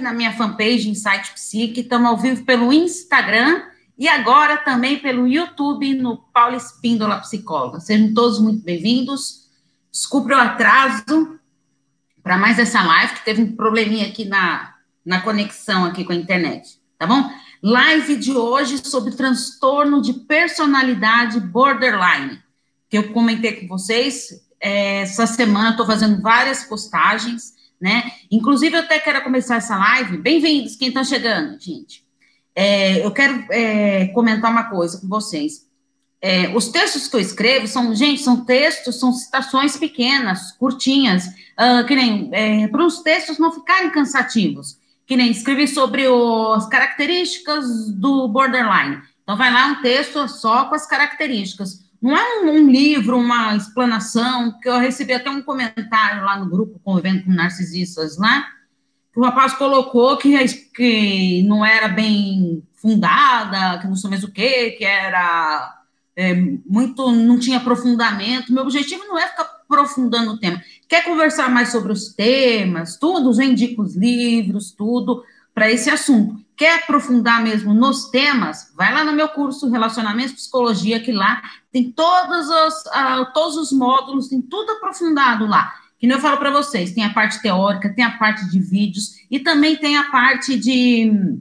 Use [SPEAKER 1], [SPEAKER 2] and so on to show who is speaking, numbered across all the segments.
[SPEAKER 1] na minha fanpage Insight Psique, estamos ao vivo pelo Instagram e agora também pelo YouTube no Paula Espíndola Psicóloga. Sejam todos muito bem-vindos. Desculpe o atraso para mais essa live, que teve um probleminha aqui na, na conexão aqui com a internet, tá bom? Live de hoje sobre transtorno de personalidade borderline, que eu comentei com vocês. É, essa semana estou fazendo várias postagens, né? Inclusive, eu até quero começar essa live. Bem-vindos, quem está chegando, gente. É, eu quero é, comentar uma coisa com vocês. É, os textos que eu escrevo são, gente, são textos, são citações pequenas, curtinhas, uh, que nem é, para os textos não ficarem cansativos, que nem escrevi sobre o, as características do borderline. Então, vai lá um texto só com as características. Não é um, um, livro, uma explanação, que eu recebi até um comentário lá no grupo Convivendo com Narcisistas lá, que o rapaz colocou que, que não era bem fundada, que não sei mais o quê, que era é, muito, não tinha aprofundamento. Meu objetivo não é ficar aprofundando o tema. Quer conversar mais sobre os temas, tudo, eu indico os livros, tudo, para esse assunto. Quer aprofundar mesmo nos temas? Vai lá no meu curso Relacionamentos Psicologia, que lá tem todos os, uh, todos os módulos, tem tudo aprofundado lá. Que nem eu falo para vocês, tem a parte teórica, tem a parte de vídeos e também tem a parte de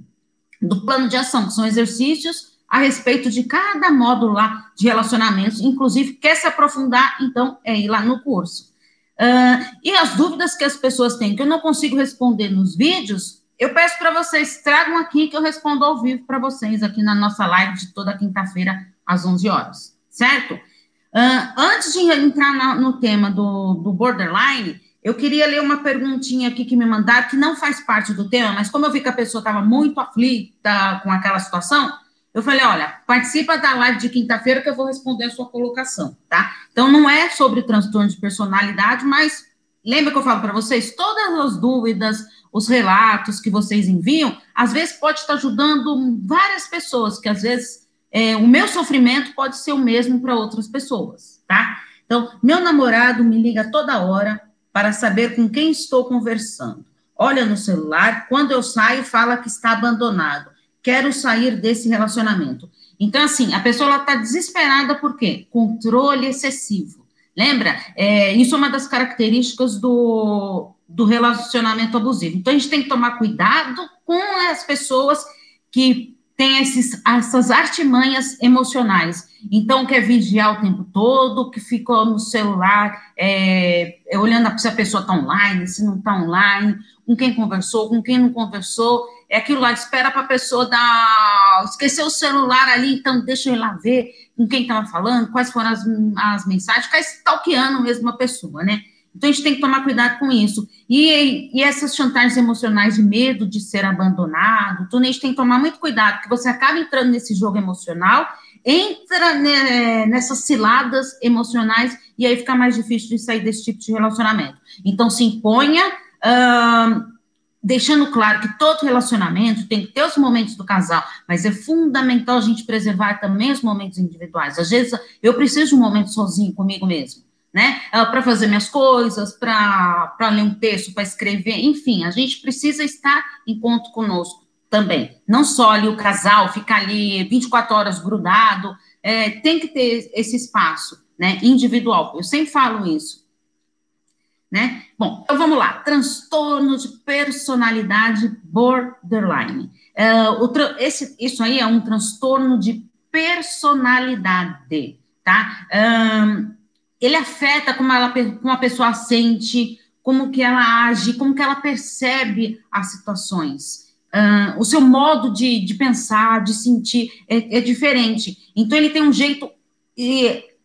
[SPEAKER 1] do plano de ação, que são exercícios a respeito de cada módulo lá de relacionamentos, inclusive quer se aprofundar, então é ir lá no curso. Uh, e as dúvidas que as pessoas têm, que eu não consigo responder nos vídeos, eu peço para vocês, tragam aqui que eu respondo ao vivo para vocês aqui na nossa live de toda quinta-feira, às 11 horas, certo? Uh, antes de entrar na, no tema do, do borderline, eu queria ler uma perguntinha aqui que me mandaram, que não faz parte do tema, mas como eu vi que a pessoa estava muito aflita com aquela situação, eu falei, olha, participa da live de quinta-feira que eu vou responder a sua colocação, tá? Então, não é sobre transtorno de personalidade, mas lembra que eu falo para vocês? Todas as dúvidas, os relatos que vocês enviam, às vezes pode estar ajudando várias pessoas, que às vezes é, o meu sofrimento pode ser o mesmo para outras pessoas, tá? Então, meu namorado me liga toda hora para saber com quem estou conversando. Olha no celular, quando eu saio, fala que está abandonado quero sair desse relacionamento. Então, assim, a pessoa está desesperada por quê? Controle excessivo. Lembra? É, isso é uma das características do, do relacionamento abusivo. Então, a gente tem que tomar cuidado com as pessoas que têm esses, essas artimanhas emocionais. Então, quer vigiar o tempo todo, que ficou no celular, é, olhando se a pessoa está online, se não está online, com quem conversou, com quem não conversou é aquilo lá, espera para a pessoa dar, esquecer o celular ali, então deixa eu ir lá ver com quem estava falando, quais foram as, as mensagens, ficar stalkeando mesmo a pessoa, né? Então a gente tem que tomar cuidado com isso. E, e essas chantagens emocionais de medo de ser abandonado, tudo a gente tem que tomar muito cuidado, porque você acaba entrando nesse jogo emocional, entra né, nessas ciladas emocionais e aí fica mais difícil de sair desse tipo de relacionamento. Então se imponha. Deixando claro que todo relacionamento tem que ter os momentos do casal, mas é fundamental a gente preservar também os momentos individuais. Às vezes eu preciso de um momento sozinho comigo mesmo, né? Ah, para fazer minhas coisas, para ler um texto, para escrever, enfim, a gente precisa estar em ponto conosco também. Não só ali o casal ficar ali 24 horas grudado, é, tem que ter esse espaço, né? Individual. Eu sempre falo isso né? Bom, então vamos lá. Transtorno de personalidade borderline. Uh, esse, isso aí é um transtorno de personalidade, tá? Ele afeta como, ela, como a pessoa sente, como que ela age, como que ela percebe as situações. Uh, o seu modo de, de pensar, de sentir é, é diferente. Então, ele tem um jeito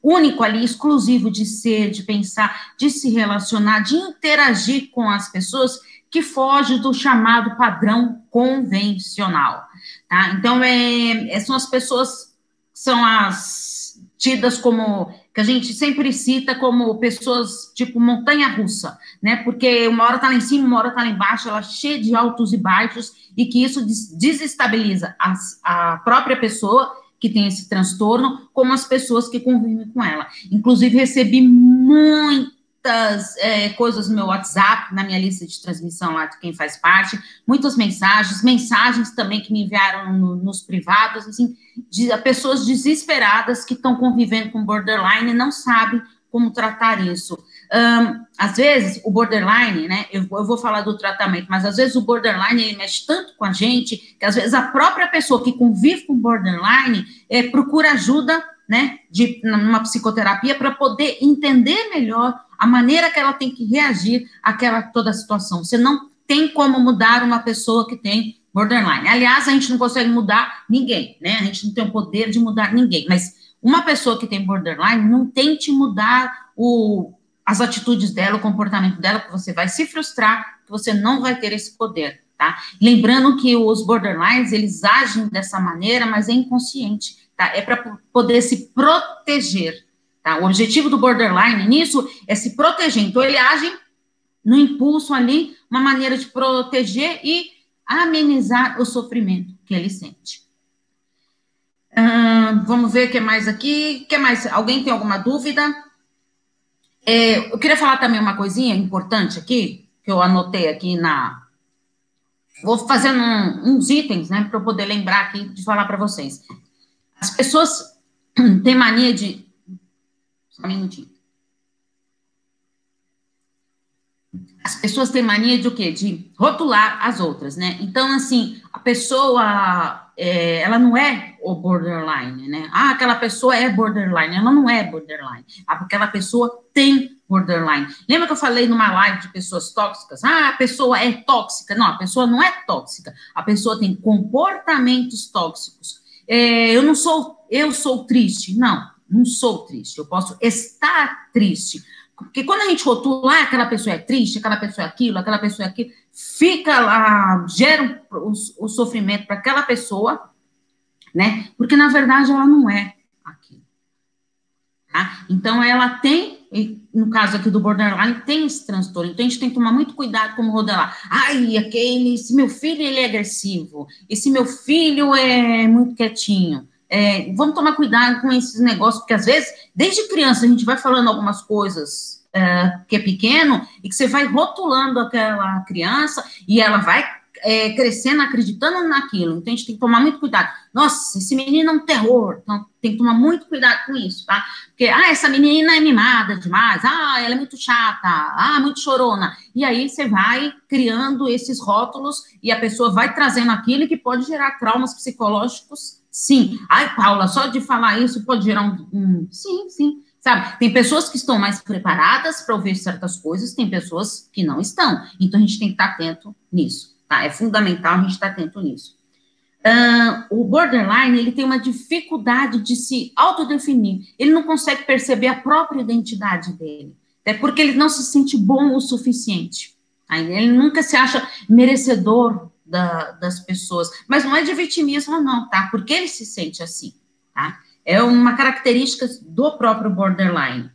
[SPEAKER 1] único ali, exclusivo de ser, de pensar, de se relacionar, de interagir com as pessoas que foge do chamado padrão convencional, tá? Então, é, é, são as pessoas, são as tidas como, que a gente sempre cita como pessoas tipo montanha-russa, né? Porque uma hora tá lá em cima, uma hora tá lá embaixo, ela é cheia de altos e baixos, e que isso desestabiliza a própria pessoa que tem esse transtorno, como as pessoas que convivem com ela. Inclusive, recebi muita muitas é, coisas no meu WhatsApp, na minha lista de transmissão lá de quem faz parte, muitas mensagens, mensagens também que me enviaram no, nos privados, assim, de pessoas desesperadas que estão convivendo com borderline e não sabem como tratar isso. Um, às vezes, o borderline, né, eu, eu, vou falar do tratamento, mas às vezes o borderline, ele mexe tanto com a gente, que às vezes a própria pessoa que convive com borderline é, procura ajuda, né, de, numa psicoterapia para poder entender melhor a maneira que ela tem que reagir àquela toda a situação. Você não tem como mudar uma pessoa que tem borderline. Aliás, a gente não consegue mudar ninguém, né, a gente não tem o poder de mudar ninguém, mas uma pessoa que tem borderline, não tente mudar o, as atitudes dela, o comportamento dela, que você vai se frustrar, que você não vai ter esse poder, tá? Lembrando que os borderlines, eles agem dessa maneira, mas é inconsciente, tá? É para poder se proteger, tá? O objetivo do borderline nisso é se proteger. Então, ele age no impulso ali, uma maneira de proteger e amenizar o sofrimento que ele sente. vamos ver o que mais aqui. Que mais? Alguém tem alguma dúvida? É, eu queria falar também uma coisinha importante aqui, que eu anotei aqui na. Vou fazendo um, uns itens, né, para eu poder lembrar aqui de falar para vocês. As pessoas têm mania de. Só um minutinho. As pessoas têm mania de o quê? De rotular as outras, né? Então, assim, a pessoa é, ela não é o borderline, né? Ah, aquela pessoa é borderline. Ela não é borderline. Aquela pessoa tem borderline. Lembra que eu falei numa live de pessoas tóxicas? Ah, a pessoa é tóxica. Não, a pessoa não é tóxica. A pessoa tem comportamentos tóxicos. É, eu não sou, eu sou triste. Não, não sou triste. Eu posso estar triste. Porque quando a gente rotula, ah, aquela pessoa é triste, aquela pessoa é aquilo, aquela pessoa é aquilo, fica lá, gera o, o sofrimento para aquela pessoa, né? Porque na verdade ela não é aquilo. Tá? Então ela tem, no caso aqui do borderline, tem esse transtorno. Então a gente tem que tomar muito cuidado como rodelar. Ai, aquele, esse meu filho ele é agressivo, esse meu filho é muito quietinho. É, vamos tomar cuidado com esses negócios, porque às vezes, desde criança, a gente vai falando algumas coisas é, que é pequeno e que você vai rotulando aquela criança e ela vai é, crescendo acreditando naquilo. Então a gente tem que tomar muito cuidado. Nossa, esse menino é um terror. Então tem que tomar muito cuidado com isso, tá? Porque, ah, essa menina é mimada demais. Ah, ela é muito chata. Ah, muito chorona. E aí você vai criando esses rótulos e a pessoa vai trazendo aquilo que pode gerar traumas psicológicos Sim. Ai, Paula, só de falar isso pode gerar um. um... Sim, sim. Sabe, tem pessoas que estão mais preparadas para ouvir certas coisas, tem pessoas que não estão. Então a gente tem que estar atento nisso, tá? É fundamental a gente estar atento nisso. Uh, o borderline, ele tem uma dificuldade de se autodefinir. Ele não consegue perceber a própria identidade dele. É porque ele não se sente bom o suficiente. Ele nunca se acha merecedor da, das pessoas. Mas não é de vitimismo, não, tá? Porque ele se sente assim, tá? É uma característica do próprio borderline.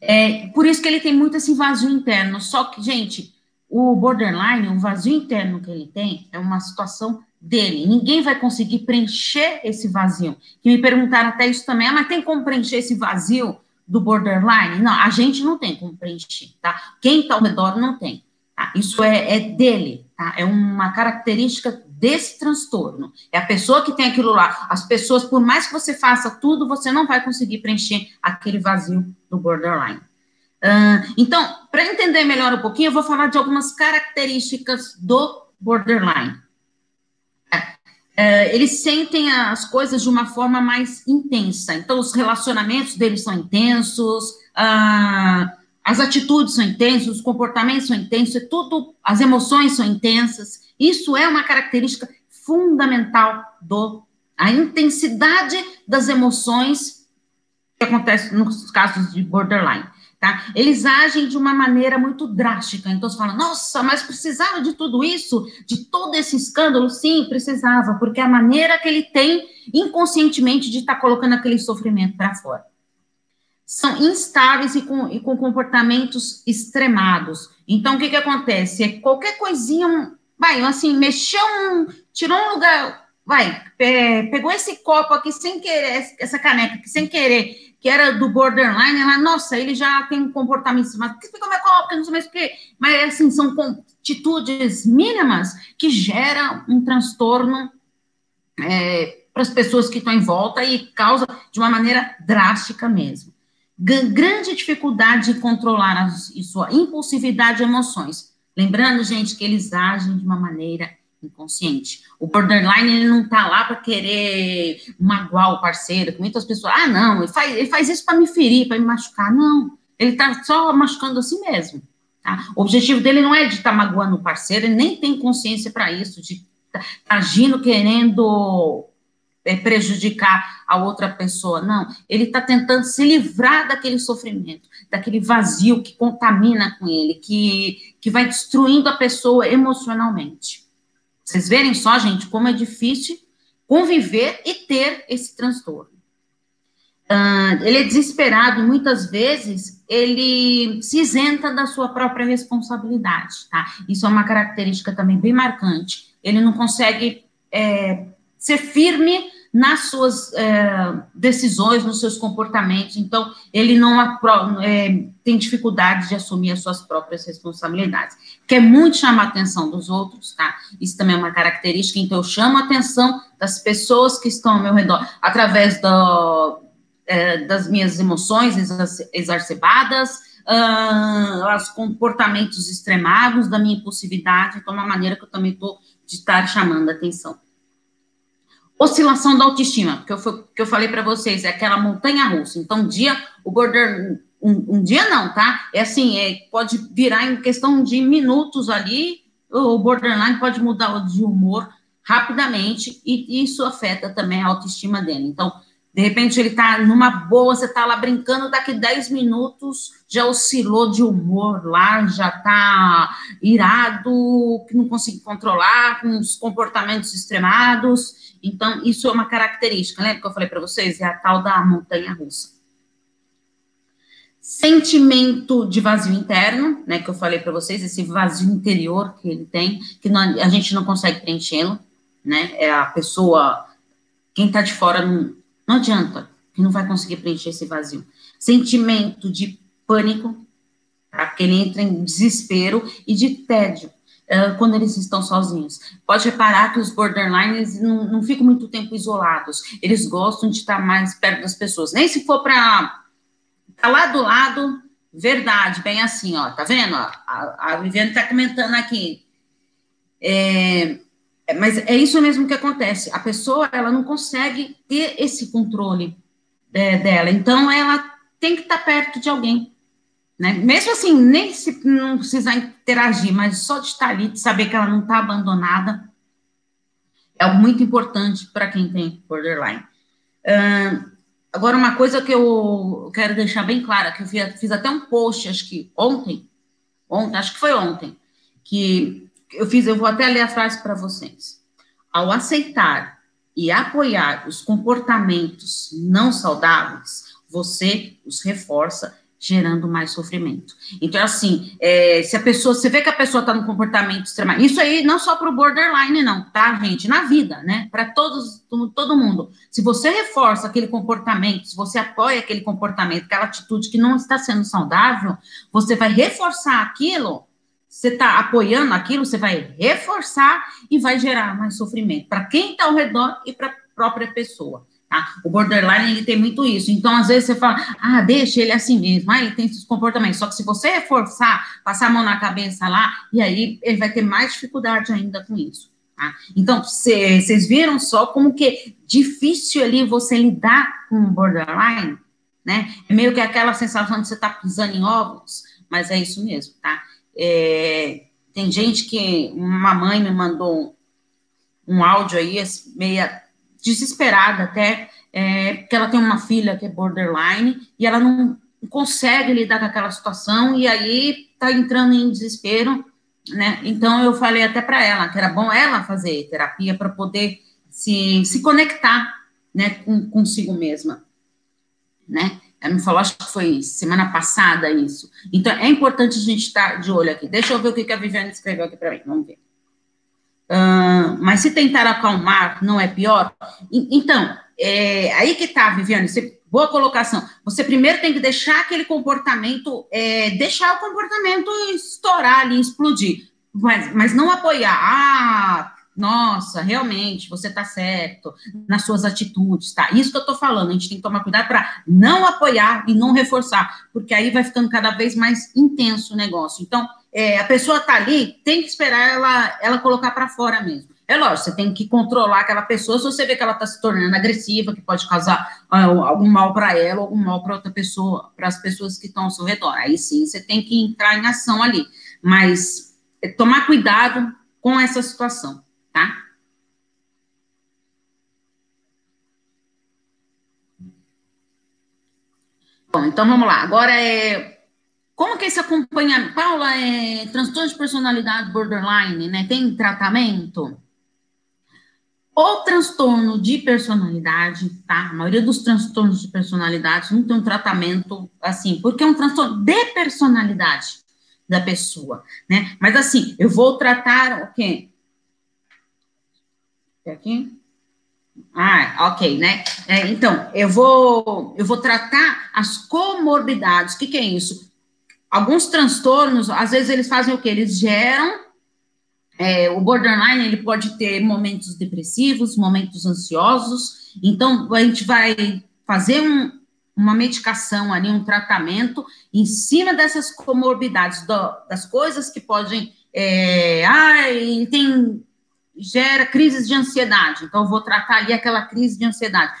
[SPEAKER 1] É, por isso que ele tem muito esse vazio interno. Só que, gente, o borderline, o vazio interno que ele tem, é uma situação dele. Ninguém vai conseguir preencher esse vazio. Que me perguntaram até isso também, ah, mas tem como preencher esse vazio do borderline? Não, a gente não tem como preencher, tá? Quem está ao redor não tem. Tá? Isso é, é dele, tá? É uma característica desse transtorno. É a pessoa que tem aquilo lá. As pessoas, por mais que você faça tudo, você não vai conseguir preencher aquele vazio do borderline. Uh, então, para entender melhor um pouquinho, eu vou falar de algumas características do borderline. Uh, eles sentem as coisas de uma forma mais intensa. Então, os relacionamentos deles são intensos. Uh, as atitudes são intensas, os comportamentos são intensos, é tudo, as emoções são intensas. Isso é uma característica fundamental do a intensidade das emoções que acontece nos casos de borderline. Tá? Eles agem de uma maneira muito drástica. Então, você fala, nossa, mas precisava de tudo isso, de todo esse escândalo? Sim, precisava, porque é a maneira que ele tem inconscientemente de estar tá colocando aquele sofrimento para fora são instáveis e com, e com comportamentos extremados. Então, o que, que acontece? É qualquer coisinha, vai, assim, mexeu um, tirou um lugar, vai, é, pegou esse copo aqui sem querer, essa caneca aqui sem querer, que era do borderline, ela, nossa, ele já tem um comportamento, mas é que não sei mais o quê. Mas, assim, são atitudes mínimas que geram um transtorno é, para as pessoas que estão em volta e causa de uma maneira drástica mesmo. Grande dificuldade de controlar a, sua impulsividade e emoções. Lembrando, gente, que eles agem de uma maneira inconsciente. O borderline, ele não tá lá para querer magoar o parceiro, muitas pessoas, ah, não, ele faz, ele faz isso para me ferir, para me machucar. Não, ele tá só machucando a si mesmo. Tá? O objetivo dele não é de estar tá magoando o parceiro, ele nem tem consciência para isso, de estar tá agindo querendo é, prejudicar a outra pessoa. Não, ele está tentando se livrar daquele sofrimento, daquele vazio que contamina com ele, que, que vai destruindo a pessoa emocionalmente. Vocês verem só, gente, como é difícil conviver e ter esse transtorno. Uh, ele é desesperado e muitas vezes ele se isenta da sua própria responsabilidade, tá? Isso é uma característica também bem marcante. Ele não consegue é, ser firme nas suas é, decisões, nos seus comportamentos. Então, ele não é, tem dificuldade de assumir as suas próprias responsabilidades. Quer muito chamar a atenção dos outros, tá? Isso também é uma característica. Então, eu chamo a atenção das pessoas que estão ao meu redor através do, é, das minhas emoções exacerbadas, uh, os comportamentos extremados da minha impulsividade. Então, é uma maneira que eu também estou de estar chamando a atenção. Oscilação da autoestima, que eu, que eu falei para vocês, é aquela montanha russa. Então, um dia, o border, um, um, dia não, tá? É assim, é, pode virar em questão de minutos ali, o borderline pode mudar de humor rapidamente, e isso afeta também a autoestima dele. Então, de repente ele tá numa boa, você tá lá brincando, daqui 10 minutos já oscilou de humor lá, já tá irado, que não consegue controlar, com os comportamentos extremados. Então, isso é uma característica, lembra que eu falei para vocês? É a tal da montanha russa. Sentimento de vazio interno, né, que eu falei para vocês, esse vazio interior que ele tem, que não, a gente não consegue preenchê-lo, né? É a pessoa, quem tá de fora não não adianta, que não vai conseguir preencher esse vazio. Sentimento de pânico, tá? porque ele entra em desespero e de tédio. Uh, quando eles estão sozinhos. Pode reparar que os borderlines não, não ficam muito tempo isolados. Eles gostam de estar mais perto das pessoas. Nem se for para tá lá do lado, verdade, bem assim, ó, tá vendo? A, a Viviane tá comentando aqui. É, mas é isso mesmo que acontece. A pessoa, ela não consegue ter esse controle é, dela. Então, ela tem que estar perto de alguém. Né? Mesmo assim, nem se não precisar interagir, mas só de estar ali, de saber que ela não está abandonada, é algo muito importante para quem tem borderline. Uh, agora, uma coisa que eu quero deixar bem clara, que eu fiz até um post, acho que ontem, ontem, acho que foi ontem, que eu fiz, eu vou até ler a frase para vocês. Ao aceitar e apoiar os comportamentos não saudáveis, você os reforça, gerando mais sofrimento. Então, assim, é, se a pessoa, você vê que a pessoa está no comportamento extremo, isso aí não só para o borderline, não, tá, gente? Na vida, né? Para todos, todo mundo. Se você reforça aquele comportamento, se você apoia aquele comportamento, aquela atitude que não está sendo saudável, você vai reforçar aquilo você está apoiando aquilo, você vai reforçar e vai gerar mais sofrimento para quem está ao redor e para a própria pessoa. Tá? O borderline ele tem muito isso. Então, às vezes, você fala, ah, deixa ele assim mesmo, ah, ele tem esses comportamentos. Só que se você reforçar, passar a mão na cabeça lá, e aí ele vai ter mais dificuldade ainda com isso. Tá? Então, vocês viram só como que difícil ali você lidar com o borderline, né? É meio que aquela sensação de você estar tá pisando em ovos, mas é isso mesmo, tá? É, tem gente que, uma mãe me mandou um, áudio aí, meia desesperada até, é, porque ela tem uma filha que é borderline e ela não consegue lidar com aquela situação e aí tá entrando em desespero, né? Então eu falei até para ela que era bom ela fazer terapia para poder se, se conectar, né, com, consigo mesma, né? Ela me falou, acho que foi semana passada isso. Então, é importante a gente estar de olho aqui. Deixa eu ver o que a Viviane escreveu aqui para mim, vamos ver. Uh, mas se tentar acalmar, não é pior? Então, é, aí que tá, Viviane, você, boa colocação. Você primeiro tem que deixar aquele comportamento, é, deixar o comportamento estourar ali, explodir. Mas, mas não apoiar. Ah, nossa, realmente, você está certo nas suas atitudes, tá? Isso que eu estou falando, a gente tem que tomar cuidado para não apoiar e não reforçar, porque aí vai ficando cada vez mais intenso o negócio. Então, é, a pessoa está ali, tem que esperar ela, ela colocar para fora mesmo. É lógico, você tem que controlar aquela pessoa se você vê que ela está se tornando agressiva, que pode causar uh, algum mal para ela, algum mal para outra pessoa, para as pessoas que estão ao seu redor. Aí sim, você tem que entrar em ação ali. Mas é, tomar cuidado com essa situação tá? Bom, então vamos lá. Agora é como que esse acompanhamento, Paula, é transtorno de personalidade borderline, né? Tem tratamento? O transtorno de personalidade, tá? A maioria dos transtornos de personalidade não tem um tratamento assim, porque é um transtorno de personalidade da pessoa, né? Mas assim, eu vou tratar o quê? Aqui? Ah, ok, né? É, então, eu vou, eu vou tratar as comorbidades. O que, que é isso? Alguns transtornos, às vezes eles fazem o quê? Eles geram é, o borderline ele pode ter momentos depressivos, momentos ansiosos. Então, a gente vai fazer um, uma medicação ali, um tratamento em cima dessas comorbidades, do, das coisas que podem. É, ah, tem gera crises de ansiedade. Então, vou tratar ali aquela crise de ansiedade.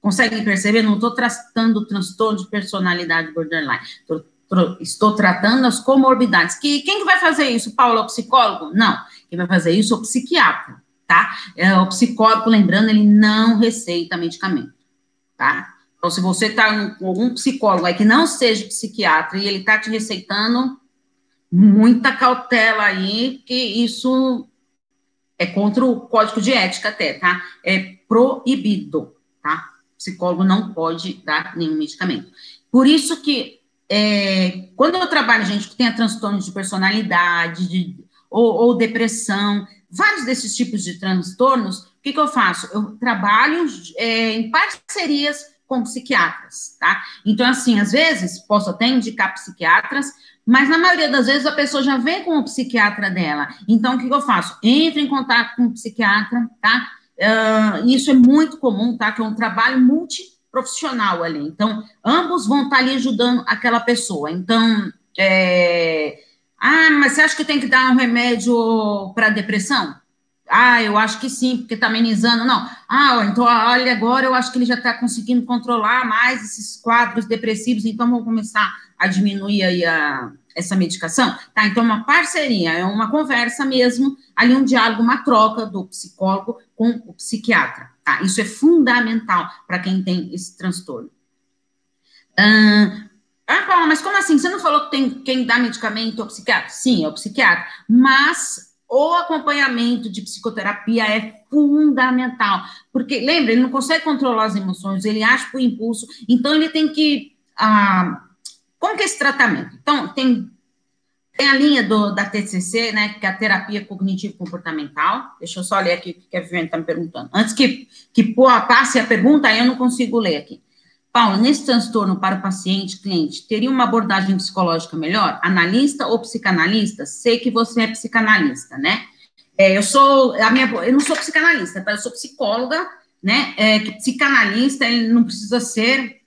[SPEAKER 1] Conseguem perceber? Não estou tratando transtorno de personalidade borderline. Tô, tô, estou tratando as comorbidades. Que, quem que vai fazer isso? Paulo, é o psicólogo? Não. Quem vai fazer isso é o psiquiatra, tá? É, o psicólogo, lembrando, ele não receita medicamento, tá? Então, se você está com algum psicólogo aí que não seja psiquiatra e ele está te receitando, muita cautela aí, que isso é contra o código de ética até, tá? É proibido, tá? O psicólogo não pode dar nenhum medicamento. Por isso que, é, quando eu trabalho, gente, que tenha transtornos de personalidade, de, ou, ou, depressão, vários desses tipos de transtornos, o que, que eu faço? Eu trabalho é, em parcerias com psiquiatras, tá? Então, assim, às vezes, posso até indicar psiquiatras, mas na maioria das vezes a pessoa já vem com o psiquiatra dela. Então, o que, eu faço? Entro em contato com o psiquiatra, tá? Uh, isso é muito comum, tá? Que é um trabalho multiprofissional ali. Então, ambos vão estar ali ajudando aquela pessoa. Então, é... ah, mas você acha que tem que dar um remédio para depressão? Ah, eu acho que sim, porque está amenizando. Não. Ah, então olha, agora eu acho que ele já está conseguindo controlar mais esses quadros depressivos, então vamos começar a diminuir aí a, essa medicação. Tá, então uma parceria, é uma conversa mesmo, ali um diálogo, uma troca do psicólogo com o psiquiatra. Tá? Isso é fundamental para quem tem esse transtorno. Ah, Paula, mas como assim? Você não falou que tem quem dá medicamento é o psiquiatra? Sim, é o psiquiatra, mas o acompanhamento de psicoterapia é fundamental, porque lembra, ele não consegue controlar as emoções, ele age por impulso, então ele tem que. Ah, como que é esse tratamento? Então, tem, tem a linha do, da TCC, né, que é a terapia cognitivo-comportamental. Deixa eu só ler aqui o que a Viviane está me perguntando. Antes que, que passe a pergunta, eu não consigo ler aqui. Paulo, nesse transtorno para o paciente, cliente, teria uma abordagem psicológica melhor? Analista ou psicanalista? Sei que você é psicanalista, né? É, eu sou, a minha, eu não sou psicanalista, tá? eu sou psicóloga, né? É, que psicanalista, ele não precisa ser.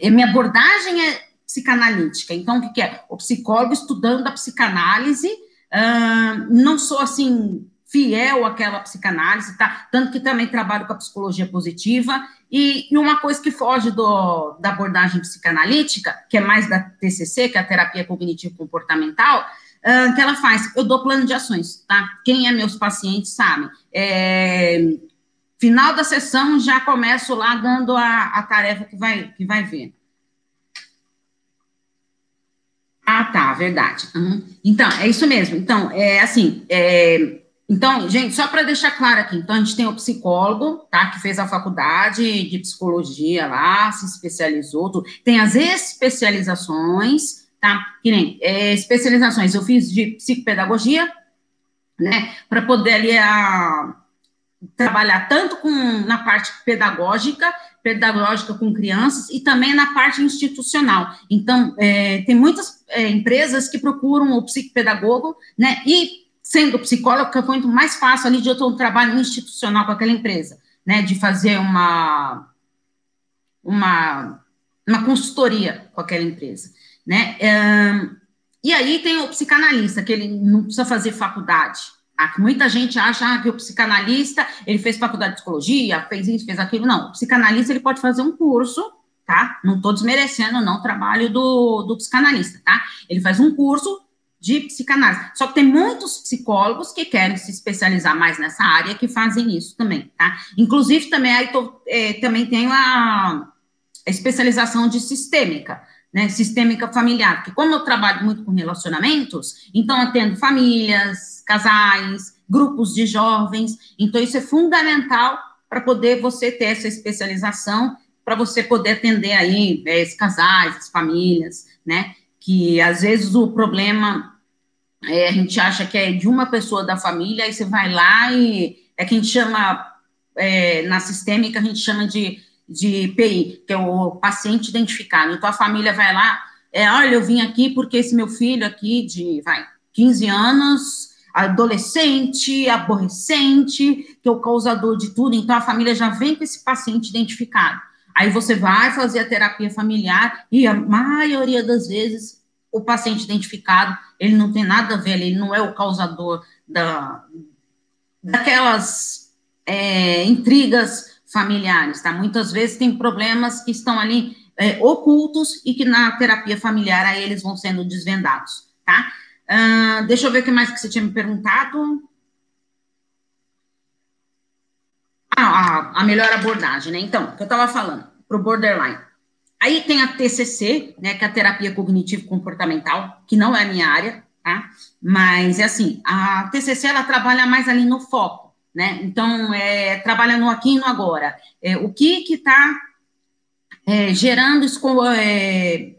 [SPEAKER 1] É, minha abordagem é psicanalítica. Então, o que, que é? O psicólogo estudando a psicanálise. Uh, não sou assim fiel àquela psicanálise, tá? Tanto que também trabalho com a psicologia positiva. E, e uma coisa que foge do, da abordagem psicanalítica, que é mais da TCC, que é a terapia cognitivo-comportamental, uh, que ela faz, eu dou plano de ações, tá? Quem é meus pacientes sabe. É, final da sessão, já começo lá dando a, a tarefa que vai, que vai ver. Ah, tá, verdade. Uhum. Então, é isso mesmo. Então, é assim, é, então, gente, só para deixar claro aqui, então a gente tem o psicólogo, tá, que fez a faculdade de psicologia lá, se especializou, tem as especializações, tá, que nem é, especializações, eu fiz de psicopedagogia, né, para poder ali a, trabalhar tanto com na parte pedagógica, pedagógica com crianças e também na parte institucional. Então, é, tem muitas é, empresas que procuram o psicopedagogo, né? E sendo psicólogo, fica muito mais fácil ali de eu ter um trabalho institucional com aquela empresa, né? De fazer uma uma, uma consultoria com aquela empresa, né? e aí tem o psicanalista, que ele não precisa fazer faculdade, ah, muita gente acha ah, que o psicanalista, ele fez faculdade de psicologia, fez isso, fez aquilo. Não, o psicanalista, ele pode fazer um curso, tá? Não estou desmerecendo, não, o trabalho do, do psicanalista, tá? Ele faz um curso de psicanálise. Só que tem muitos psicólogos que querem se especializar mais nessa área que fazem isso também, tá? Inclusive, também, aí tô, é, também tem a, especialização de sistêmica, né, sistêmica familiar, porque como eu trabalho muito com relacionamentos, então atendo famílias, casais, grupos de jovens, então isso é fundamental para poder você ter essa especialização, para você poder atender aí é, esses casais, as famílias, né, que às vezes o problema é, a gente acha que é de uma pessoa da família, aí você vai lá e é que a gente chama, é, na sistêmica, a gente chama de de PI, que é o paciente identificado. Então, a família vai lá, é, olha, eu vim aqui porque esse meu filho aqui de, vai, 15 anos, adolescente, aborrecente, que é o causador de tudo, então a família já vem com esse paciente identificado. Aí você vai fazer a terapia familiar e a maioria das vezes o paciente identificado, ele não tem nada a ver, ele não é o causador da, daquelas é, intrigas familiares, tá? Muitas vezes tem problemas que estão ali é, ocultos e que na terapia familiar aí eles vão sendo desvendados, tá? Uh, deixa eu ver o que mais que você tinha me perguntado. Ah, a, a melhor abordagem, né? Então, o que eu estava falando, para o borderline. Aí tem a TCC, né, que é a terapia cognitivo-comportamental, que não é a minha área, tá? Mas é assim, a TCC ela trabalha mais ali no foco né? Então, é, trabalha no aqui e no agora. É, o que que está é, gerando é,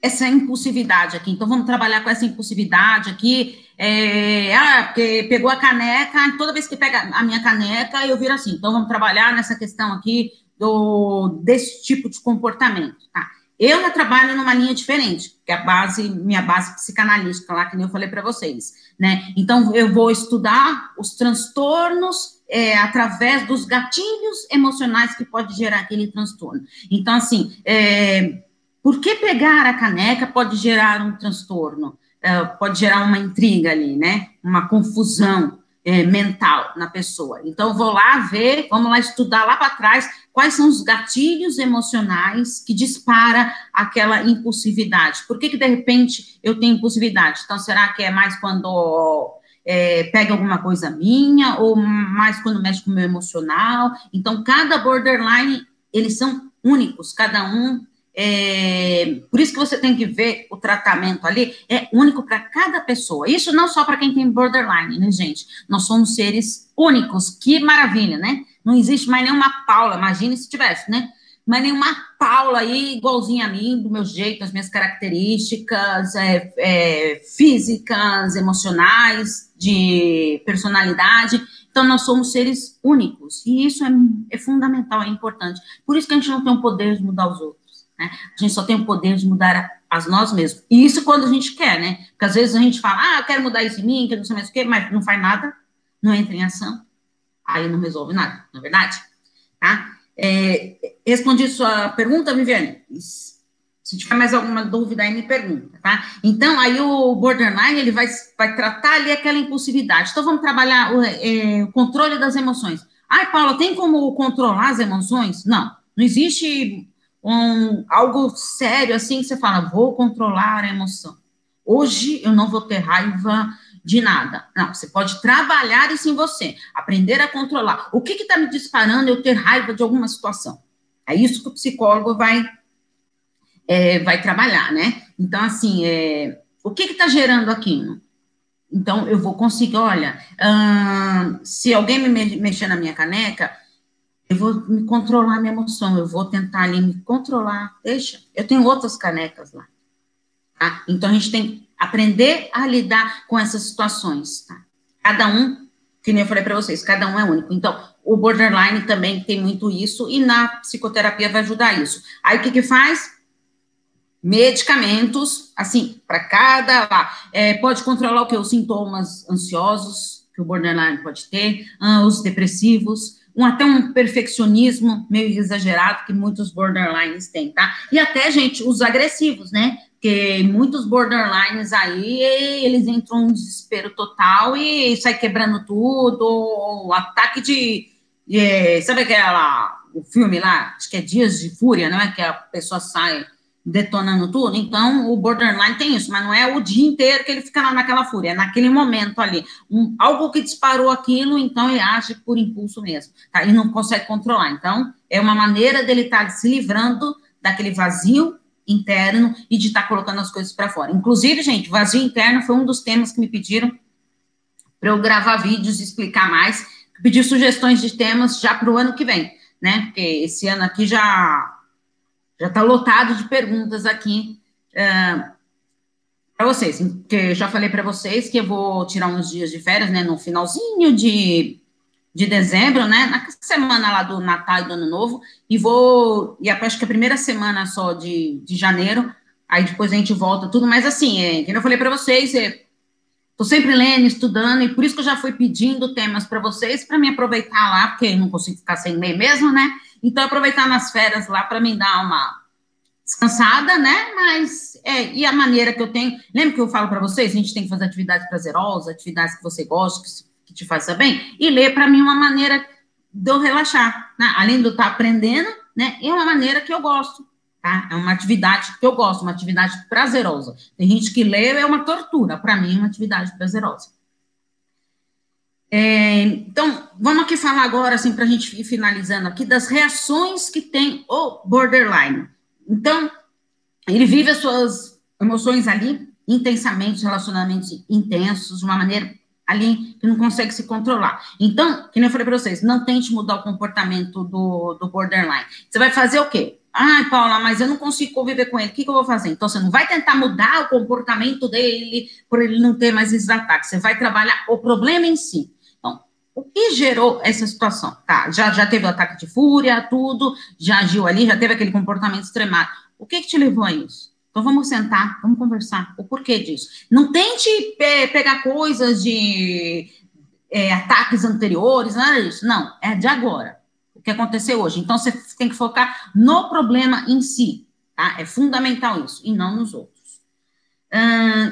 [SPEAKER 1] essa impulsividade aqui? Então, vamos trabalhar com essa impulsividade aqui. É, ah, porque pegou a caneca, toda vez que pega a minha caneca, eu viro assim. Então, vamos trabalhar nessa questão aqui do, desse tipo de comportamento, tá? Eu já trabalho numa linha diferente, que é a base, minha base psicanalística lá, que nem eu falei para vocês, né? Então, eu vou estudar os transtornos é, através dos gatilhos emocionais que pode gerar aquele transtorno. Então, assim, é, por que pegar a caneca pode gerar um transtorno? É, pode gerar uma intriga ali, né? Uma confusão é, mental na pessoa. Então, vou lá ver, vamos lá estudar lá para trás quais são os gatilhos emocionais que dispara aquela impulsividade. Por que, que de repente eu tenho impulsividade? Então, será que é mais quando é, pega alguma coisa minha ou mais quando mexe com o meu emocional? Então, cada borderline, eles são únicos, cada um é, por isso que você tem que ver o tratamento ali, é único para cada pessoa. Isso não só para quem tem borderline, né, gente? Nós somos seres únicos, que maravilha, né? Não existe mais nenhuma Paula, imagine se tivesse, né? Mas nenhuma Paula aí igualzinha a mim, do meu jeito, as minhas características é, é, físicas, emocionais, de personalidade. Então, nós somos seres únicos. E isso é, é fundamental, é importante. Por isso que a gente não tem o poder de mudar os outros. Né? A gente só tem o poder de mudar as nós mesmos. E isso quando a gente quer, né? Porque às vezes a gente fala, ah, eu quero mudar isso em mim, que não sei mais o quê, mas não faz nada, não entra em ação, aí não resolve nada, não é verdade? Tá? É, respondi sua pergunta, Viviane? Se tiver mais alguma dúvida aí, me pergunta, tá? Então, aí o borderline, ele vai, vai tratar ali aquela impulsividade. Então, vamos trabalhar o, é, o controle das emoções. Ai, Paula, tem como controlar as emoções? Não, não existe um, algo sério assim que você fala, vou controlar a emoção. Hoje eu não vou ter raiva de nada. Não, você pode trabalhar isso em você, aprender a controlar. O que está me disparando eu ter raiva de alguma situação? É isso que o psicólogo vai, é, vai trabalhar, né? Então, assim, é, o que está gerando aquilo? Então, eu vou conseguir, olha, hum, se alguém me mexer na minha caneca, eu vou me controlar minha emoção, eu vou tentar ali me controlar, deixa, eu tenho outras canecas lá, tá? Então, a gente tem que aprender a lidar com essas situações, tá? Cada um que nem eu falei para vocês, cada um é único. Então, o borderline também tem muito isso, e na psicoterapia vai ajudar isso. Aí, o que que faz? Medicamentos, assim, para cada, é, pode controlar o que? Os sintomas ansiosos, que o borderline pode ter, ah, os depressivos, um, até um perfeccionismo meio exagerado que muitos borderlines têm, tá? E até, gente, os agressivos, né? Porque muitos borderlines aí, eles entram em desespero total e sai quebrando tudo, ataque de, de é, sabe aquela, o filme lá, acho que é Dias de Fúria, não é? Que a pessoa sai detonando tudo. Então, o borderline tem isso, mas não é o dia inteiro que ele fica lá naquela fúria, é naquele momento ali. Um, algo que disparou aquilo, então ele age por impulso mesmo, tá? E não consegue controlar. Então, é uma maneira dele estar tá se livrando daquele vazio interno e de estar tá colocando as coisas para fora. Inclusive, gente, vazio interno foi um dos temas que me pediram para eu gravar vídeos e explicar mais, pedir sugestões de temas já para o ano que vem, né? Porque esse ano aqui já já está lotado de perguntas aqui uh, é, para vocês, porque já falei para vocês que eu vou tirar uns dias de férias, né, no finalzinho de, de dezembro, né, na semana lá do Natal e do Ano Novo, e vou, e acho que a primeira semana só de, de janeiro, aí depois a gente volta tudo, mas assim, é, como eu falei para vocês, é, Tô sempre lendo, estudando, e por isso que eu já fui pedindo temas para vocês, para me aproveitar lá, porque eu não consigo ficar sem ler mesmo, né? Então, aproveitar nas férias lá para me dar uma descansada, né? Mas, é, e a maneira que eu tenho. Lembra que eu falo para vocês? A gente tem que fazer atividades prazerosas, atividades que você gosta, que, que te faça bem, e ler, para mim, é uma maneira de eu relaxar, né? Além de eu estar tá aprendendo, né? É uma maneira que eu gosto, tá? É uma atividade que eu gosto, uma atividade prazerosa. Tem gente que lê é uma tortura, para mim, é uma atividade prazerosa. É, então, vamos aqui falar agora, assim, para a gente ir finalizando aqui, das reações que tem o borderline. Então, ele vive as suas emoções ali intensamente, relacionamentos intensos, de uma maneira ali que não consegue se controlar. Então, que nem eu falei para vocês, não tente mudar o comportamento do, do borderline. Você vai fazer o quê? Ai, Paula, mas eu não consigo conviver com ele. O que, que eu vou fazer? Então, você não vai tentar mudar o comportamento dele por ele não ter mais esses ataques. Você vai trabalhar o problema em si. O que gerou essa situação? Tá, já, já teve o ataque de fúria, tudo, já agiu ali, já teve aquele comportamento extremado. O que, que te levou a isso? Então vamos sentar, vamos conversar. O porquê disso? Não tente pe pegar coisas de é, ataques anteriores, nada disso. Não, é de agora. Que aconteceu hoje. Então você tem que focar no problema em si, tá? É fundamental isso, e não nos outros.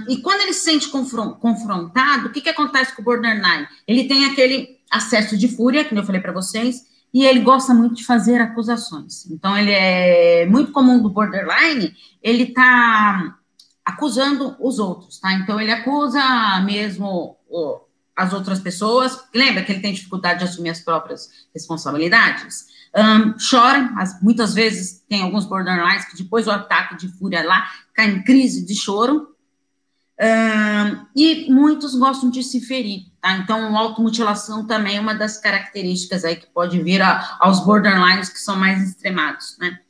[SPEAKER 1] E quando ele se sente confrontado, o que, que acontece com o borderline? Ele tem aquele acesso de fúria, que eu falei para vocês, e ele gosta muito de fazer acusações. Então, ele é muito comum do borderline, ele tá acusando os outros, tá? Então, ele acusa mesmo o, as outras pessoas. Lembra que ele tem dificuldade de assumir as próprias responsabilidades? Um, chora, as, muitas vezes tem alguns borderlines que depois do ataque de fúria lá, caem em crise de choro. Um, e muitos gostam de se ferir, tá? Então, automutilação também é uma das características aí que pode vir a, aos borderlines que são mais extremados, né?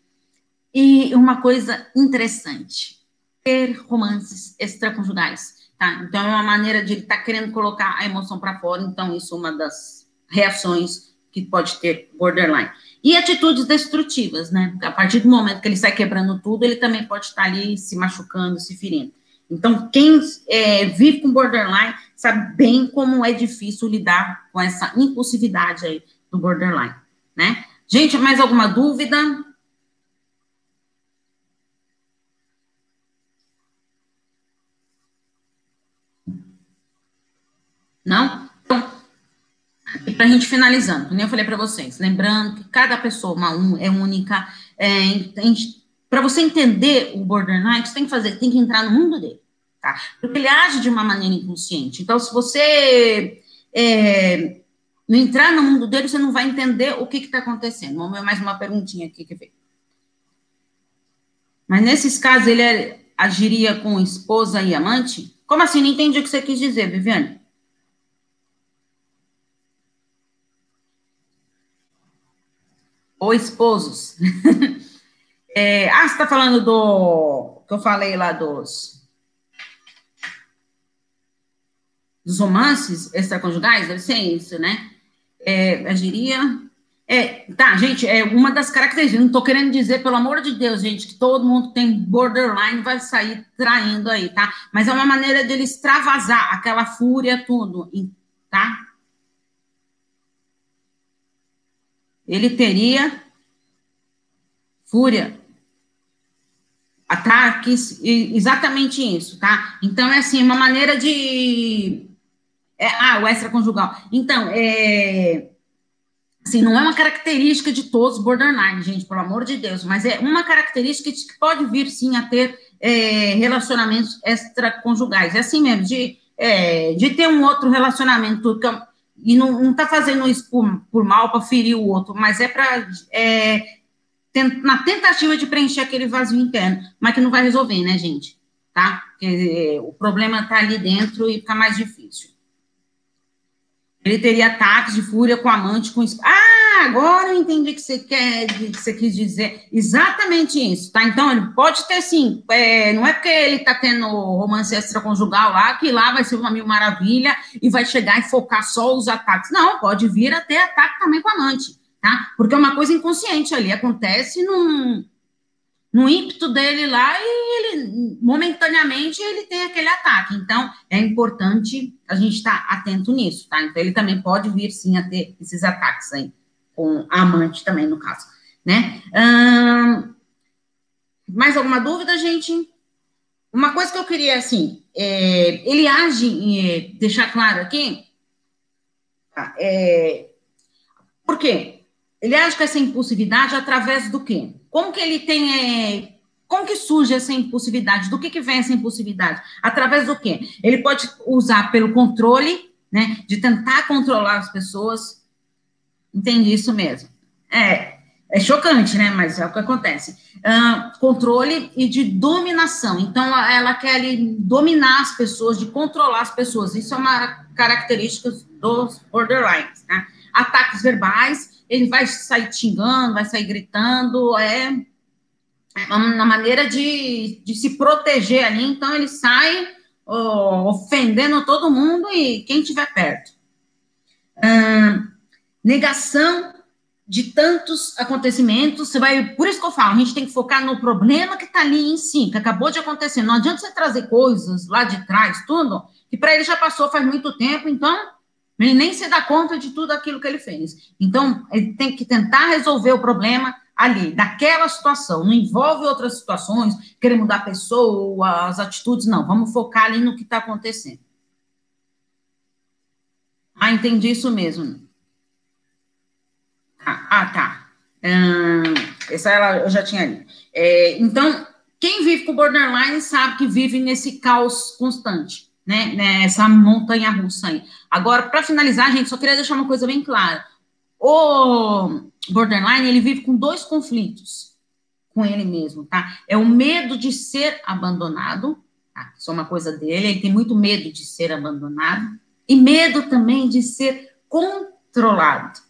[SPEAKER 1] E uma coisa interessante, ter romances extraconjugais, tá? Então, é uma maneira de ele estar tá querendo colocar a emoção para fora, então isso é uma das reações que pode ter borderline. E atitudes destrutivas, né? A partir do momento que ele sai quebrando tudo, ele também pode estar ali se machucando, se ferindo. Então, quem é, vive com borderline sabe bem como é difícil lidar com essa impulsividade aí do borderline, né? Gente, mais alguma dúvida? Não? E para a gente finalizando, como eu falei para vocês, lembrando que cada pessoa uma, um, é única, é, para você entender o borderline, você tem que fazer, tem que entrar no mundo dele, tá? Porque ele age de uma maneira inconsciente. Então, se você é, não entrar no mundo dele, você não vai entender o que está acontecendo. Vamos ver mais uma perguntinha aqui que vem. Mas nesses casos, ele é, agiria com esposa e amante? Como assim? Não entendi o que você quis dizer, Viviane. Ou esposos. é, ah, você está falando do que eu falei lá dos. dos romances extraconjugais, deve ser isso, né? É, agiria. É, tá, gente, é uma das características. Não estou querendo dizer, pelo amor de Deus, gente, que todo mundo que tem borderline vai sair traindo aí, tá? Mas é uma maneira dele extravasar aquela fúria, tudo, tá? Ele teria fúria, ataques, exatamente isso, tá? Então, é assim, uma maneira de é, ah, o extraconjugal. Então, é, assim, não é uma característica de todos borderline, gente, pelo amor de Deus, mas é uma característica que pode vir, sim, a ter é, relacionamentos extraconjugais. É assim mesmo, de, é, de ter um outro relacionamento e não, não tá fazendo isso por, por mal, para ferir o outro, mas é para é, na tentativa de preencher aquele vazio interno, mas que não vai resolver, né, gente? Tá? Porque o problema tá ali dentro e fica mais difícil. Ele teria ataques de fúria com amante, com. Ah, agora eu entendi que você quer, que você quis dizer. Exatamente isso, tá? Então, ele pode ter sim. É, não é porque ele tá tendo romance extraconjugal lá, que lá vai ser uma mil maravilha e vai chegar e focar só os ataques. Não, pode vir até ataque também com amante, tá? Porque é uma coisa inconsciente ali, acontece num no ímpeto dele lá e ele, momentaneamente, ele tem aquele ataque. Então, é importante a gente estar tá atento nisso, tá? Então, ele também pode vir, sim, a ter esses ataques aí, com a amante também, no caso, né? Hum, mais alguma dúvida, gente? Uma coisa que eu queria, assim, é, ele age, é, deixar claro aqui, tá? é, por quê? Ele age com essa impulsividade através do quê? Como que ele tem. É, como que surge essa impulsividade? Do que, que vem essa impulsividade? Através do quê? Ele pode usar pelo controle, né? De tentar controlar as pessoas. Entende isso mesmo? É, é chocante, né? Mas é o que acontece. Uh, controle e de dominação. Então, ela quer ali, dominar as pessoas, de controlar as pessoas. Isso é uma característica dos borderlines, né? Ataques verbais ele vai sair xingando, vai sair gritando, é, uma maneira de, de se proteger ali, então ele sai oh, ofendendo todo mundo e quem estiver perto. Hum, negação de tantos acontecimentos, você vai, por isso que eu falo, a gente tem que focar no problema que está ali em si, que acabou de acontecer. Não adianta você trazer coisas lá de trás, tudo, que para ele já passou faz muito tempo, então ele nem se dá conta de tudo aquilo que ele fez. Então, ele tem que tentar resolver o problema ali, daquela situação. Não envolve outras situações, querer mudar a pessoa, as atitudes, não. Vamos focar ali no que está acontecendo. Ah, entendi isso mesmo. Ah, ah tá. Hum, essa ela, eu já tinha ali. É, então, quem vive com borderline sabe que vive nesse caos constante né, nessa montanha russa aí. Agora, para finalizar, gente, só queria deixar uma coisa bem clara. O borderline, ele vive com dois conflitos com ele mesmo, tá? É o medo de ser abandonado, tá? Isso é uma coisa dele, ele tem muito medo de ser abandonado, e medo também de ser controlado,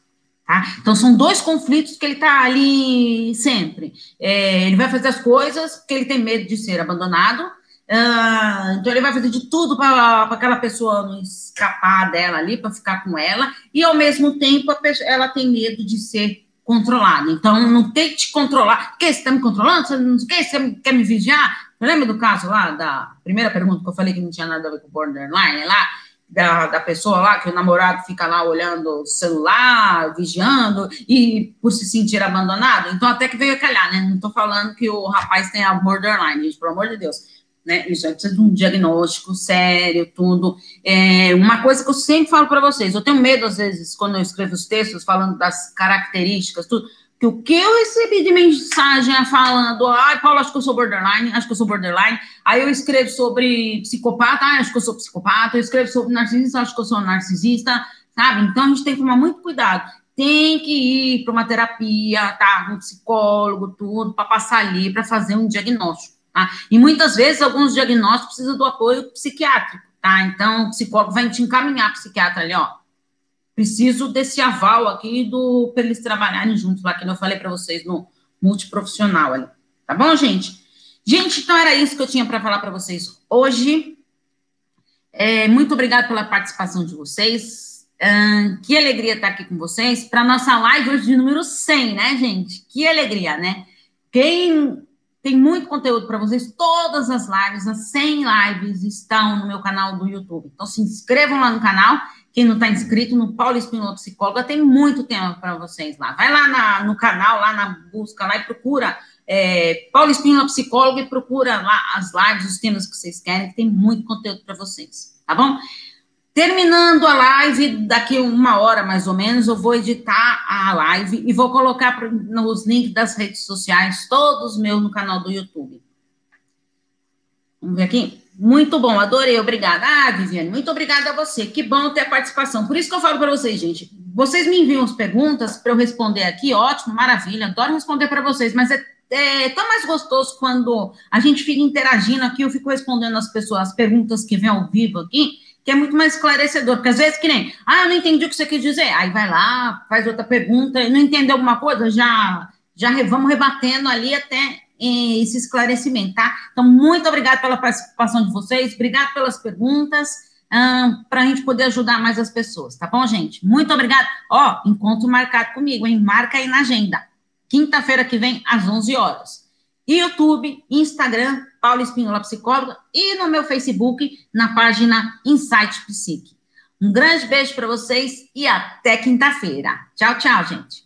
[SPEAKER 1] tá? Então, são dois conflitos que ele tá ali sempre. É, ele vai fazer as coisas porque ele tem medo de ser abandonado, Uh, então ele vai fazer de tudo para aquela pessoa não escapar dela ali, para ficar com ela, e ao mesmo tempo pessoa, ela tem medo de ser controlada. Então não tem que te controlar. Que você está me controlando? Você, não, que, você quer me vigiar? Lembra do caso lá da primeira pergunta que eu falei que não tinha nada a ver com borderline lá? Da, da pessoa lá que o namorado fica lá olhando o celular, vigiando e por se sentir abandonado. Então, até que veio a calhar, né? Não estou falando que o rapaz tem a borderline, gente, pelo amor de Deus né? Isso precisa de um diagnóstico sério, tudo. É, uma coisa que eu sempre falo para vocês, eu tenho medo, às vezes, quando eu escrevo os textos, falando das características, tudo, que o que eu recebi de mensagem falando, ai, Paulo, acho que eu sou borderline, acho que eu sou borderline. Aí eu escrevo sobre psicopata, acho que eu sou psicopata. Eu escrevo sobre narcisista, acho que eu sou narcisista, sabe? Então a gente tem que tomar muito cuidado. Tem que ir para uma terapia, tá? Um psicólogo, tudo, para passar ali, para fazer um diagnóstico. Tá? E muitas vezes, alguns diagnósticos precisam do apoio psiquiátrico, tá? Então, o psicólogo vai te encaminhar psiquiatra ali, ó. Preciso desse aval aqui do para eles trabalharem juntos lá, que eu falei para vocês no multiprofissional ali. Tá bom, gente? Gente, então era isso que eu tinha para falar para vocês hoje. É, muito obrigada pela participação de vocês. que alegria estar aqui com vocês para nossa live hoje de número 100, né, gente? Que alegria, né? Quem tem muito conteúdo para vocês, todas as lives, as 100 lives estão no meu canal do YouTube. Então se inscrevam lá no canal. Quem não está inscrito no Paulo Espinola Psicóloga, tem muito tempo para vocês lá. Vai lá na, no canal, lá na busca, lá e procura é, Paulo Espinola Psicólogo e procura lá as lives, os temas que vocês querem, que tem muito conteúdo para vocês, tá bom? Terminando a live, daqui uma hora mais ou menos, eu vou editar a live e vou colocar nos links das redes sociais, todos meus no canal do YouTube. Vamos ver aqui? Muito bom, adorei, obrigada. Ah, Viviane, muito obrigada a você. Que bom ter a participação. Por isso que eu falo para vocês, gente. Vocês me enviam as perguntas para eu responder aqui, ótimo, maravilha, adoro responder para vocês, mas é é tão mais gostoso quando a gente fica interagindo aqui, eu fico respondendo as pessoas, as perguntas que vêm ao vivo aqui, que é muito mais esclarecedor, porque às vezes que nem, ah, eu não entendi o que você quis dizer, aí vai lá, faz outra pergunta, não entendeu alguma coisa, já, já vamos rebatendo ali até esse esclarecimento, tá? Então, muito obrigada pela participação de vocês, obrigado pelas perguntas, para a gente poder ajudar mais as pessoas, tá bom, gente? Muito obrigada. Ó, encontro marcado comigo, hein? Marca aí na agenda quinta-feira que vem, às 11 horas. YouTube, Instagram, Paulo Espinola Psicóloga e no meu Facebook, na página Insight Psique. Um grande beijo para vocês e até quinta-feira. Tchau, tchau, gente.